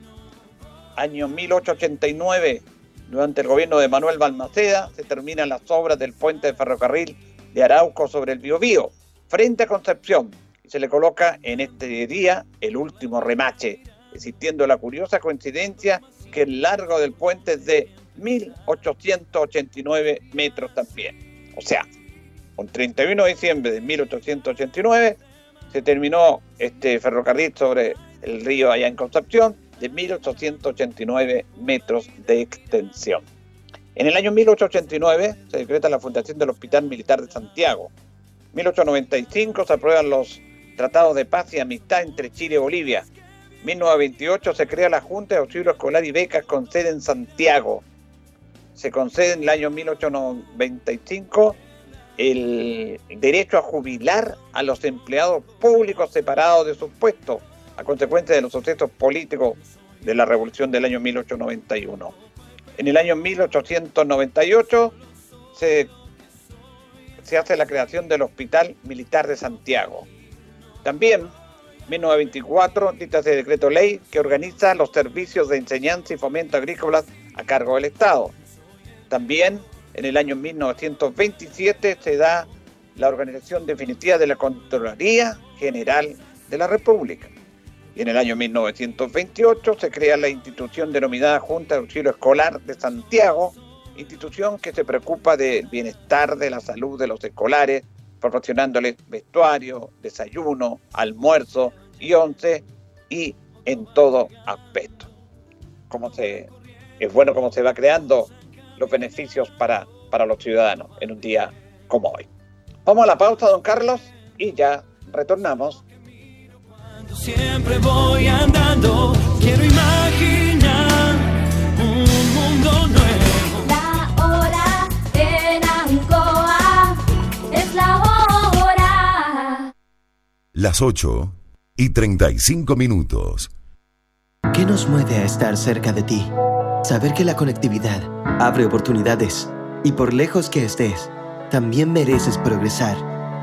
Año 1889, durante el gobierno de Manuel Balmaceda, se terminan las obras del puente de ferrocarril de Arauco sobre el Biobío, frente a Concepción, y se le coloca en este día el último remache, existiendo la curiosa coincidencia que el largo del puente es de 1889 metros también. O sea, el 31 de diciembre de 1889 se terminó este ferrocarril sobre el río allá en Concepción de 1889 metros de extensión. En el año 1889 se decreta la fundación del Hospital Militar de Santiago. En 1895 se aprueban los tratados de paz y amistad entre Chile y Bolivia. En 1928 se crea la Junta de Auxilio Escolar y Becas con sede en Santiago. Se concede en el año 1895 el derecho a jubilar a los empleados públicos separados de sus puestos a consecuencia de los sucesos políticos de la revolución del año 1891. En el año 1898 se, se hace la creación del Hospital Militar de Santiago. También, en 1924, dicta ese decreto ley que organiza los servicios de enseñanza y fomento agrícolas a cargo del Estado. También en el año 1927 se da la organización definitiva de la Contraloría General de la República. Y en el año 1928 se crea la institución denominada Junta de Auxilio Escolar de Santiago, institución que se preocupa del bienestar de la salud de los escolares, proporcionándoles vestuario, desayuno, almuerzo y once y en todo aspecto. Como se, es bueno cómo se va creando los beneficios para, para los ciudadanos en un día como hoy. Vamos a la pausa, don Carlos, y ya retornamos. Siempre voy andando, quiero imaginar un mundo nuevo. La hora en Ancoa es la hora. Las 8 y 35 minutos. ¿Qué nos mueve a estar cerca de ti? Saber que la conectividad abre oportunidades y por lejos que estés, también mereces progresar.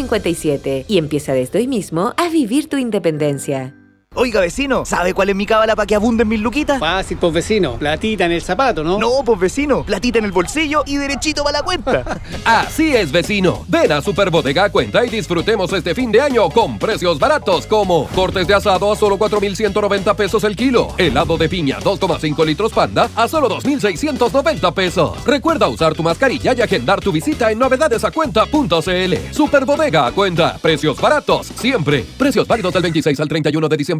57 y empieza desde hoy mismo a vivir tu independencia. Oiga, vecino, ¿sabe cuál es mi cábala para que abunden mis luquitas? Fácil, pues vecino. Platita en el zapato, ¿no? No, pues vecino. Platita en el bolsillo y derechito para la cuenta. Así es, vecino. Ven a Superbodega Cuenta y disfrutemos este fin de año con precios baratos como cortes de asado a solo 4,190 pesos el kilo. Helado de piña 2,5 litros panda a solo 2,690 pesos. Recuerda usar tu mascarilla y agendar tu visita en novedadesacuenta.cl. Superbodega Cuenta. Precios baratos siempre. Precios válidos del 26 al 31 de diciembre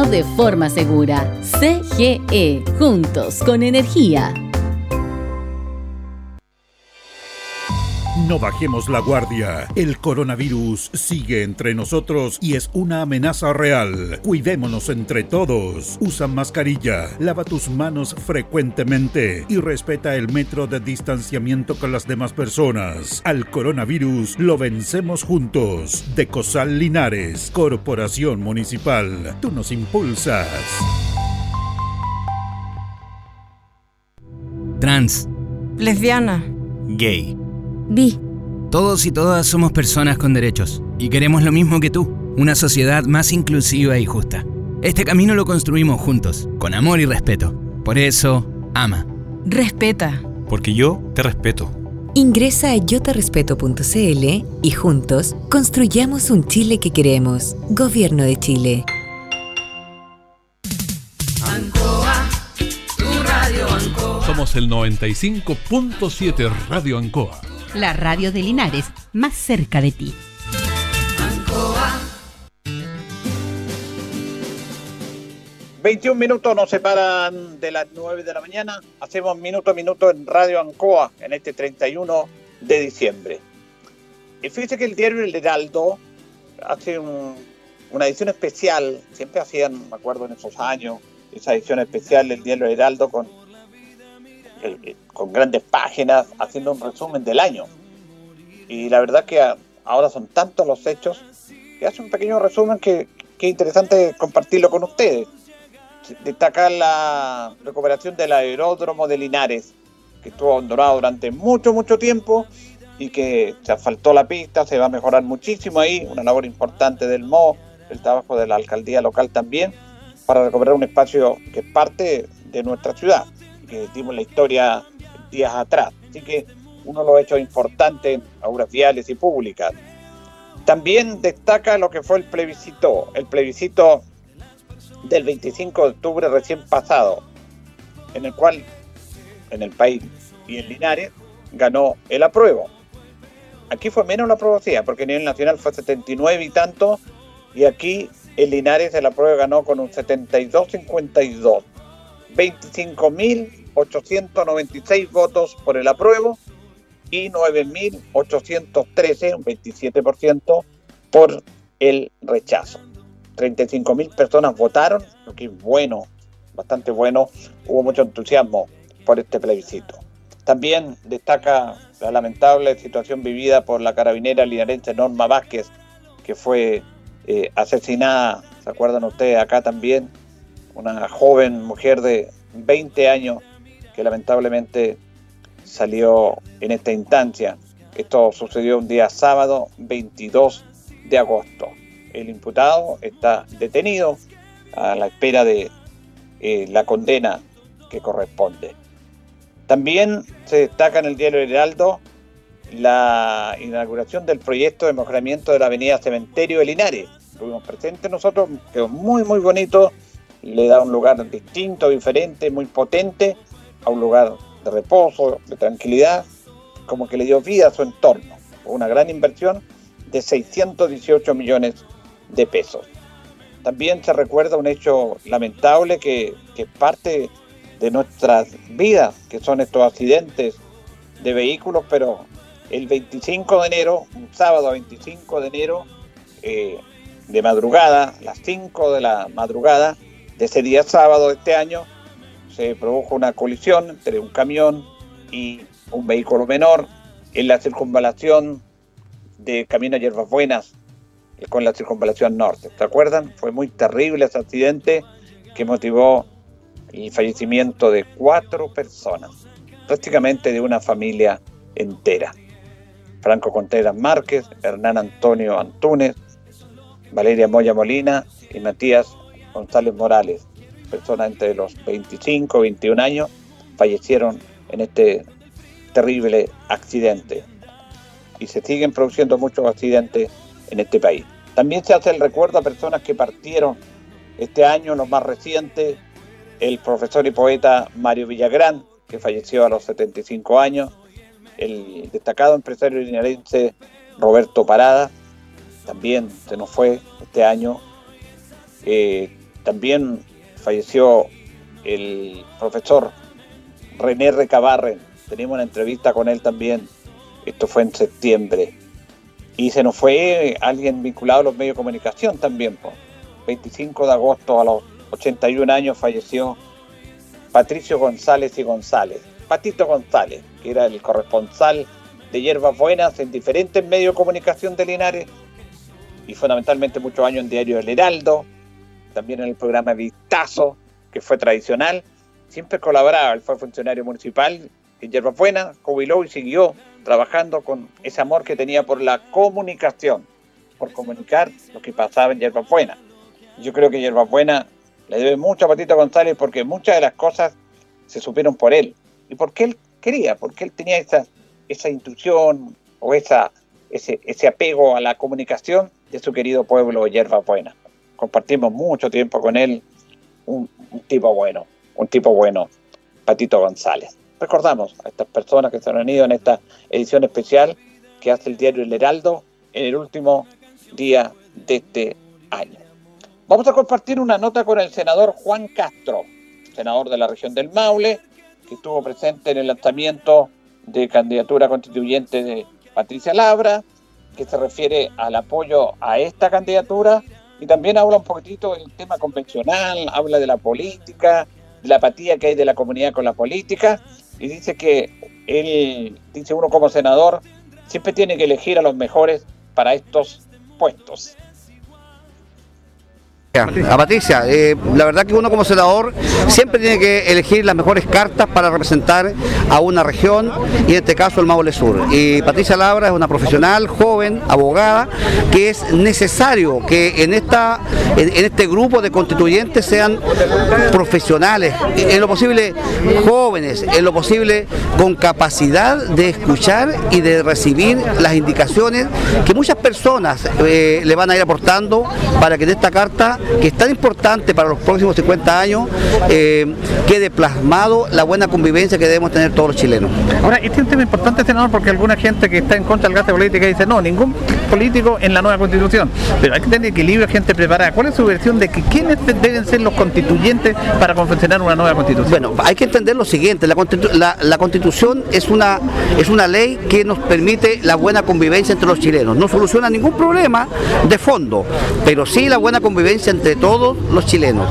de forma segura. CGE, juntos con energía. No bajemos la guardia. El coronavirus sigue entre nosotros y es una amenaza real. Cuidémonos entre todos. Usa mascarilla, lava tus manos frecuentemente y respeta el metro de distanciamiento con las demás personas. Al coronavirus lo vencemos juntos. De Cosal Linares, Corporación Municipal. Tú nos impulsas. Trans. Lesbiana. Gay. Bi. Todos y todas somos personas con derechos y queremos lo mismo que tú, una sociedad más inclusiva y justa. Este camino lo construimos juntos, con amor y respeto. Por eso, ama. Respeta. Porque yo te respeto. Ingresa a yotarespeto.cl y juntos construyamos un Chile que queremos. Gobierno de Chile. Ancoa, tu radio Ancoa. Somos el 95.7 Radio Ancoa. La radio de Linares, más cerca de ti. Ancoa. 21 minutos nos separan de las 9 de la mañana. Hacemos minuto a minuto en Radio Ancoa en este 31 de diciembre. Y fíjese que el diario El Heraldo hace un- una edición especial. Siempre hacían, me acuerdo en esos años, esa edición especial del diario El Heraldo con, con grandes páginas, haciendo un resumen del año. Y la verdad que ahora son tantos los hechos que hace un pequeño resumen que, que es interesante compartirlo con ustedes destaca la recuperación del aeródromo de Linares, que estuvo abandonado durante mucho, mucho tiempo y que se asfaltó la pista, se va a mejorar muchísimo ahí, una labor importante del MO, el trabajo de la alcaldía local también, para recuperar un espacio que es parte de nuestra ciudad, que dimos la historia días atrás. Así que uno de los hechos importantes, obras viales y públicas. También destaca lo que fue el plebiscito, el plebiscito del 25 de octubre recién pasado, en el cual en el país y en Linares ganó el apruebo. Aquí fue menos la aprobación, porque a nivel nacional fue 79 y tanto, y aquí en Linares el apruebo ganó con un 72-52. 25.896 votos por el apruebo y 9.813, un 27% por el rechazo. 35 mil personas votaron, lo que es bueno, bastante bueno. Hubo mucho entusiasmo por este plebiscito. También destaca la lamentable situación vivida por la carabinera linarense Norma Vázquez, que fue eh, asesinada, ¿se acuerdan ustedes? Acá también, una joven mujer de 20 años que lamentablemente salió en esta instancia. Esto sucedió un día sábado 22 de agosto. El imputado está detenido a la espera de eh, la condena que corresponde. También se destaca en el diario Heraldo la inauguración del proyecto de mejoramiento de la avenida Cementerio de Linares. Estuvimos presentes nosotros, quedó muy muy bonito, le da un lugar distinto, diferente, muy potente, a un lugar de reposo, de tranquilidad, como que le dio vida a su entorno. Una gran inversión de 618 millones de pesos. También se recuerda un hecho lamentable que, que parte de nuestras vidas, que son estos accidentes de vehículos, pero el 25 de enero, un sábado 25 de enero, eh, de madrugada, las 5 de la madrugada de ese día sábado de este año, se produjo una colisión entre un camión y un vehículo menor en la circunvalación de Camino a Hierbas Buenas eh, con la circunvalación norte. ¿Se acuerdan? Fue muy terrible ese accidente que motivó el fallecimiento de cuatro personas, prácticamente de una familia entera. Franco Contreras Márquez, Hernán Antonio Antúnez, Valeria Moya Molina y Matías González Morales, personas entre los 25 y 21 años, fallecieron en este terrible accidente. Y se siguen produciendo muchos accidentes en este país. También se hace el recuerdo a personas que partieron este año, los más recientes, el profesor y poeta Mario Villagrán, que falleció a los 75 años, el destacado empresario linarense Roberto Parada, también se nos fue este año. Eh, también falleció el profesor René Recabarren, tenemos una entrevista con él también, esto fue en septiembre. Y se nos fue alguien vinculado a los medios de comunicación también. 25 de agosto a los 81 años falleció Patricio González y González. Patito González, que era el corresponsal de Hierbas Buenas en diferentes medios de comunicación de Linares y fundamentalmente muchos años en Diario El Heraldo, también en el programa Vistazo, que fue tradicional. Siempre colaboraba, él fue funcionario municipal en Hierbas Buenas, jubiló y siguió trabajando con ese amor que tenía por la comunicación, por comunicar lo que pasaba en Hierbas Buenas. Yo creo que Hierbas Buenas le debe mucho a Patito González porque muchas de las cosas se supieron por él y porque él quería, porque él tenía esa, esa intuición o esa, ese, ese apego a la comunicación de su querido pueblo Yerba Buena. Compartimos mucho tiempo con él, un, tipo bueno, un tipo bueno, Patito González. Recordamos a estas personas que se han unido en esta edición especial que hace el diario El Heraldo en el último día de este año. Vamos a compartir una nota con el senador Juan Castro, senador de la región del Maule, que estuvo presente en el lanzamiento de candidatura constituyente de Patricia Labra, que se refiere al apoyo a esta candidatura y también habla un poquitito del tema convencional, habla de la política, de la apatía que hay de la comunidad con la política y dice que él, dice uno como senador, siempre tiene que elegir a los mejores para estos puestos. A Patricia, eh, la verdad que uno como senador siempre tiene que elegir las mejores cartas para representar a una región y en este caso el Maule Sur. Y Patricia Labra es una profesional, joven, abogada, que es necesario que en, esta, en, en este grupo de constituyentes sean profesionales, en lo posible jóvenes, en lo posible con capacidad de escuchar y de recibir las indicaciones que muchas personas eh, le van a ir aportando para que en esta carta que es tan importante para los próximos 50 años, eh, quede plasmado la buena convivencia que debemos tener todos los chilenos. Ahora, este es un tema importante, senador, porque alguna gente que está en contra del gasto de política dice, no, ningún político en la nueva constitución. Pero hay que tener equilibrio, gente preparada. ¿Cuál es su versión de que quiénes deben ser los constituyentes para confeccionar una nueva constitución? Bueno, hay que entender lo siguiente, la, constitu la, la constitución es una, es una ley que nos permite la buena convivencia entre los chilenos. No soluciona ningún problema de fondo, pero sí la buena convivencia entre todos los chilenos.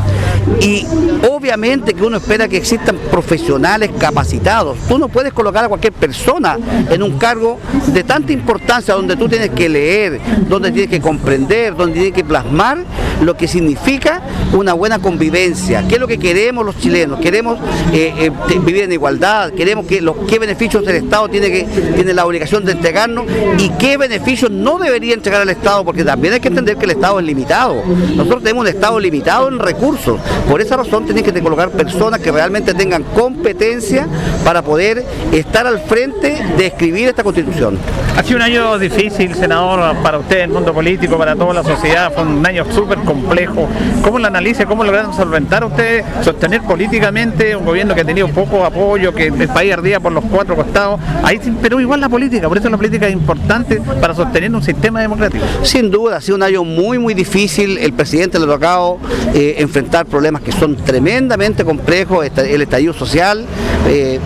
Y obviamente que uno espera que existan profesionales capacitados. Tú no puedes colocar a cualquier persona en un cargo de tanta importancia donde tú tienes que leer, donde tienes que comprender, donde tienes que plasmar lo que significa una buena convivencia. ¿Qué es lo que queremos los chilenos? Queremos eh, eh, vivir en igualdad, queremos que los qué beneficios el Estado tiene que tiene la obligación de entregarnos y qué beneficios no debería entregar el Estado, porque también hay que entender que el Estado es limitado. Nosotros tenemos un Estado limitado en recursos. Por esa razón tienen que colocar personas que realmente tengan competencia para poder estar al frente de escribir esta constitución. Ha sido un año difícil, senador, para usted, el mundo político, para toda la sociedad. Fue un año súper complejo. ¿Cómo lo analiza? ¿Cómo lograron solventar ustedes, sostener políticamente un gobierno que ha tenido poco apoyo, que el país ardía por los cuatro costados? Ahí pero igual la política, por eso la política es importante para sostener un sistema democrático. Sin duda, ha sido un año muy, muy difícil. El presidente le ha tocado eh, enfrentar problemas que son tremendamente complejos. El estallido social eh,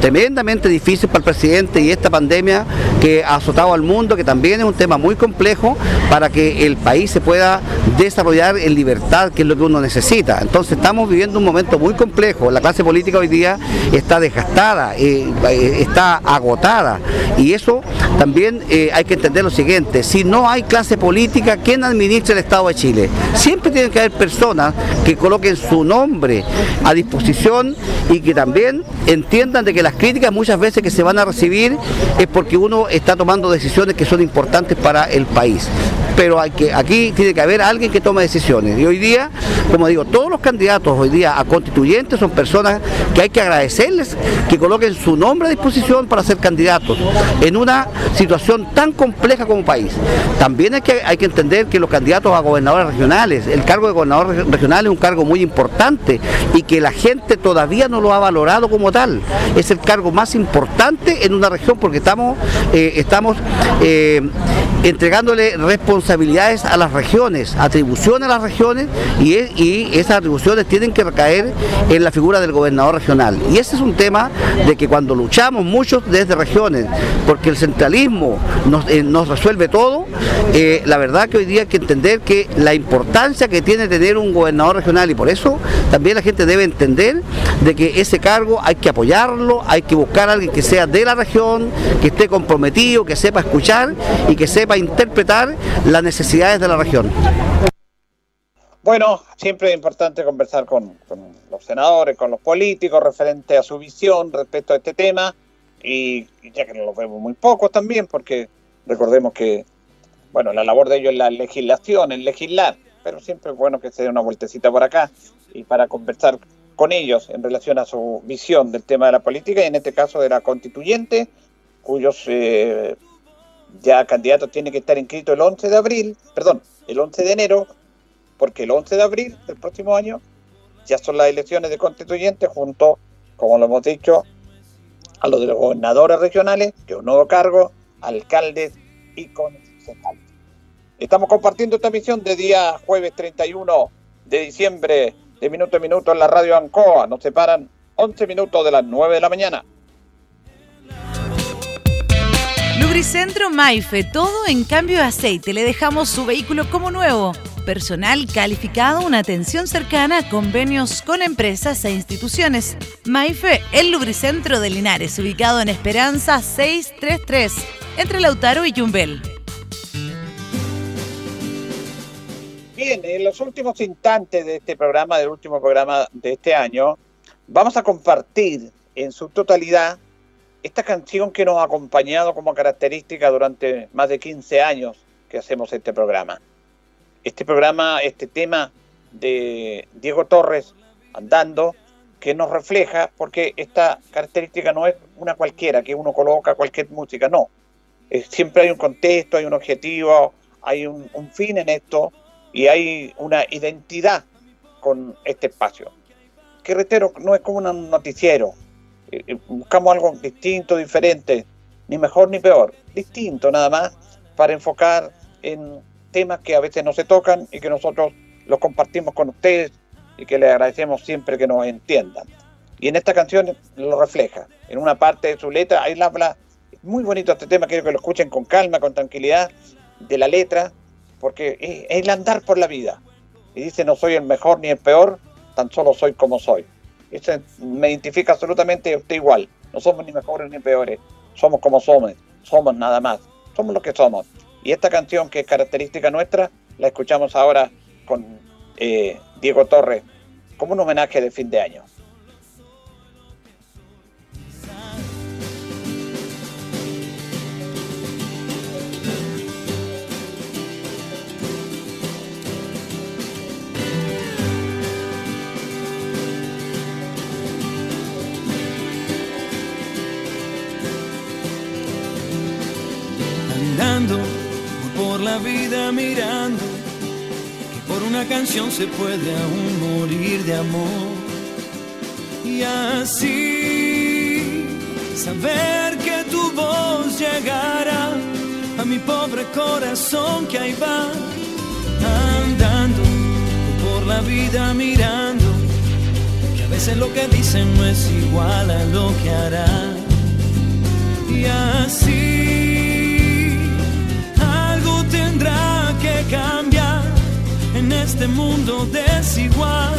tremendamente difícil para el presidente y esta pandemia que ha azotado al mundo, que también es un tema muy complejo para que el país se pueda desarrollar en libertad, que es lo que uno necesita. Entonces estamos viviendo un momento muy complejo. La clase política hoy día está desgastada, eh, eh, está agotada. Y eso también hay que entender lo siguiente, si no hay clase política, ¿quién administra el Estado de Chile? Siempre tienen que haber personas que coloquen su nombre a disposición y que también entiendan de que las críticas muchas veces que se van a recibir es porque uno está tomando decisiones que son importantes para el país. Pero aquí tiene que haber alguien que tome decisiones. Y hoy día, como digo, todos los candidatos hoy día a constituyentes son personas que hay que agradecerles que coloquen su nombre a disposición para ser candidatos en una situación tan compleja como país. También hay que, hay que entender que los candidatos a gobernadores regionales, el cargo de gobernador reg- regional es un cargo muy importante y que la gente todavía no lo ha valorado como tal. Es el cargo más importante en una región porque estamos, eh, estamos eh, entregándole responsabilidades a las regiones, atribuciones a las regiones y, es- y esas atribuciones tienen que recaer en la figura del gobernador regional. Y ese es un tema de que cuando luchamos muchos desde regiones, porque el centralismo nos, eh, nos resuelve todo, eh, la verdad que hoy día hay que entender que la importancia que tiene tener un gobernador regional y por eso también la gente debe entender de que ese cargo hay que apoyarlo, hay que buscar a alguien que sea de la región, que esté comprometido, que sepa escuchar y que sepa interpretar las necesidades de la región. Bueno, siempre es importante conversar con, los senadores, con los políticos, referente a su visión respecto a este tema, y, y ya que los vemos muy pocos también, porque recordemos que, bueno, la labor de ellos es la legislación, es legislar, pero siempre es bueno que se dé una vueltecita por acá y para conversar con ellos en relación a su visión del tema de la política, y en este caso de la constituyente, cuyos eh, ya candidatos tienen que estar inscritos el 11 de abril, perdón, el 11 de enero, porque el 11 de abril del próximo año ya son las elecciones de constituyentes junto, como lo hemos dicho, a los de los gobernadores regionales, es un nuevo cargo, alcaldes y concejales. Estamos compartiendo esta misión de día jueves 31 de diciembre, de minuto a minuto en la radio Ancoa. Nos separan 11 minutos de las 9 de la mañana. Lubricentro Maife, todo en cambio de aceite. Le dejamos su vehículo como nuevo. Personal calificado, una atención cercana, convenios con empresas e instituciones. Maife, el Lubricentro de Linares, ubicado en Esperanza 633, entre Lautaro y Yumbel. Bien, en los últimos instantes de este programa, del último programa de este año, vamos a compartir en su totalidad esta canción que nos ha acompañado como característica durante más de 15 años que hacemos este programa. Este programa, este tema de Diego Torres andando, que nos refleja, porque esta característica no es una cualquiera, que uno coloca cualquier música, no. Eh, siempre hay un contexto, hay un objetivo, hay un, un fin en esto y hay una identidad con este espacio. Que reitero, no es como un noticiero, eh, buscamos algo distinto, diferente, ni mejor ni peor, distinto nada más, para enfocar en temas que a veces no se tocan y que nosotros los compartimos con ustedes y que les agradecemos siempre que nos entiendan. Y en esta canción lo refleja. En una parte de su letra, ahí la habla, muy bonito este tema, quiero que lo escuchen con calma, con tranquilidad, de la letra, porque es el andar por la vida. Y dice, no soy el mejor ni el peor, tan solo soy como soy. Me identifica absolutamente usted igual. No somos ni mejores ni peores. Somos como somos. Somos nada más. Somos lo que somos. Y esta canción que es característica nuestra, la escuchamos ahora con eh, Diego Torres como un homenaje de fin de año. Voy por la vida mirando que por una canción se puede aún morir de amor. Y así saber que tu voz llegará a mi pobre corazón que ahí va andando por la vida mirando que a veces lo que dicen no es igual a lo que hará. Y así cambiar en este mundo desigual.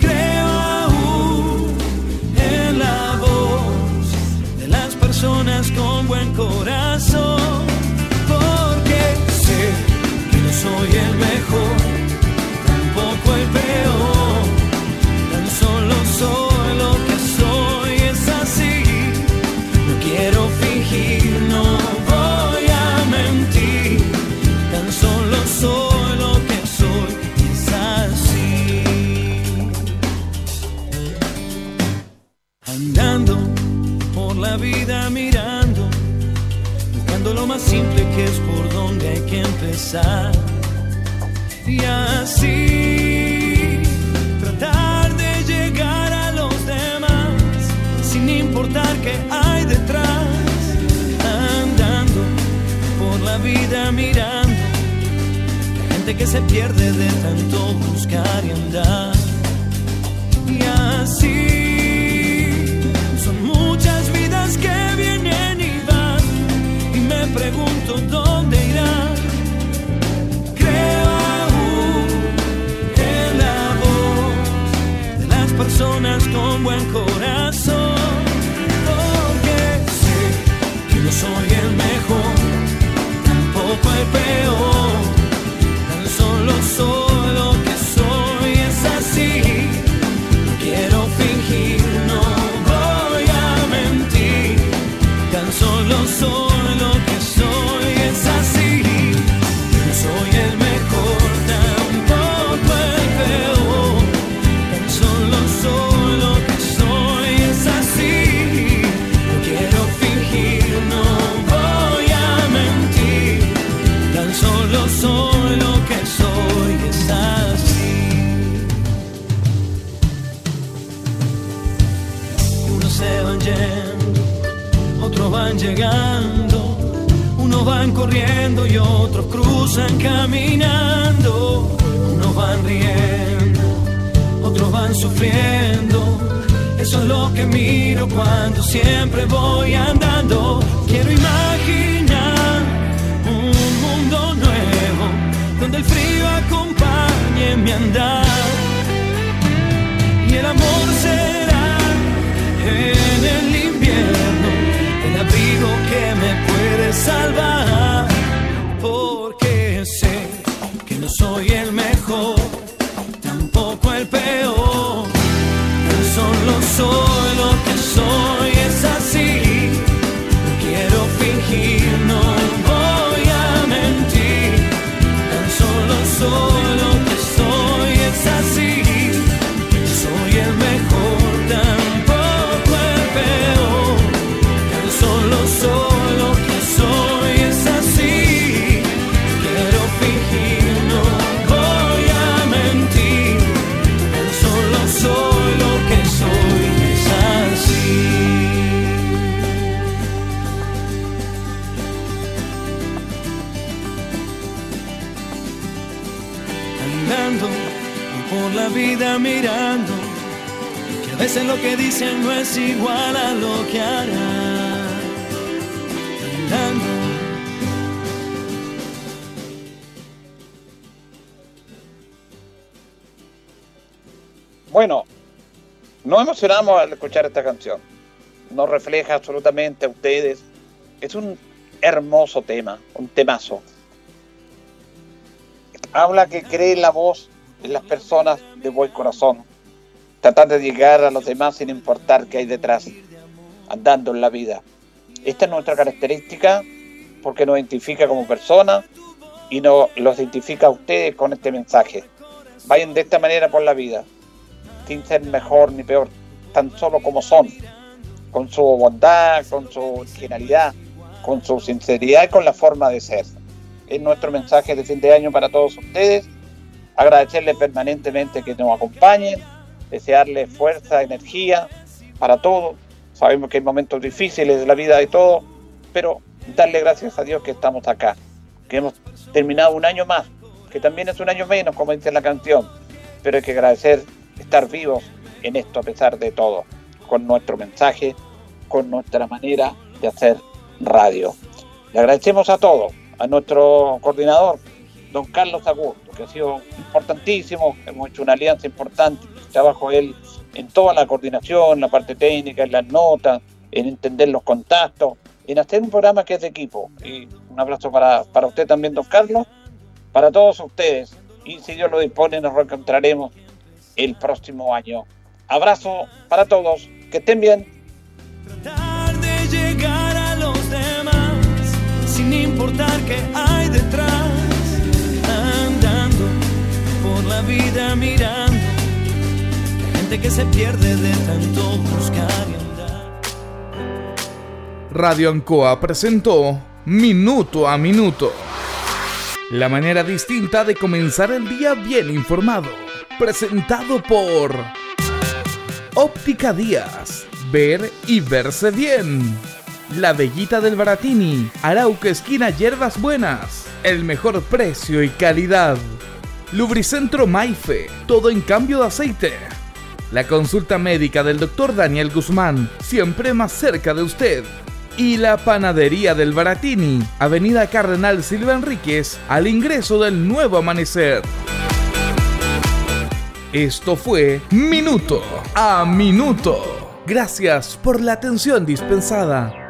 Creo aún en la voz de las personas con buen corazón, porque sé que no soy el mejor, tampoco el peor, vida mirando, buscando lo más simple que es por donde hay que empezar. Y así tratar de llegar a los demás sin importar qué hay detrás. Andando por la vida mirando, la gente que se pierde de tanto buscar y andar. Igual a lo que. Andando Bueno, nos emocionamos al escuchar esta canción. Nos refleja absolutamente a ustedes. Es un hermoso tema, un temazo. Habla que cree la voz de las personas de buen corazón. Tratar de llegar a los demás sin importar qué hay detrás, andando en la vida. Esta es nuestra característica porque nos identifica como personas y nos los identifica a ustedes con este mensaje. Vayan de esta manera por la vida, sin ser mejor ni peor, tan solo como son, con su bondad, con su originalidad, con su sinceridad y con la forma de ser. Es nuestro mensaje de fin de año para todos ustedes. Agradecerles permanentemente que nos acompañen, desearles fuerza, energía para todo. Sabemos que hay momentos difíciles de la vida y todo, pero darle gracias a Dios que estamos acá, que hemos terminado un año más, que también es un año menos, como dice la canción, pero hay que agradecer estar vivos en esto a pesar de todo, con nuestro mensaje, con nuestra manera de hacer radio. Le agradecemos a todos, a nuestro coordinador, don Carlos Augusto, que ha sido importantísimo, hemos hecho una alianza importante, trabajo él en toda la coordinación, la parte técnica, en las notas, en entender los contactos, en hacer un programa que es de equipo. Y un abrazo para, para usted también, don Carlos, para todos ustedes. Y si Dios lo dispone, nos reencontraremos el próximo año. Abrazo para todos, que estén bien. Tratar de llegar a los demás sin importar qué la vida mirando gente que se pierde de tanto buscar y andar. Radio Ancoa presentó Minuto a Minuto. La manera distinta de comenzar el día bien informado. Presentado por Óptica Díaz. Ver y verse bien. La Bellita del Baratini. Arauco Esquina Hierbas Buenas. El mejor precio y calidad. Lubricentro Maife. Todo en cambio de aceite. La consulta médica del Dr. Daniel Guzmán. Siempre más cerca de usted. Y la panadería del Baratini. Avenida Cardenal Silva Enríquez. Al ingreso del nuevo amanecer. Esto fue Minuto a Minuto. Gracias por la atención dispensada.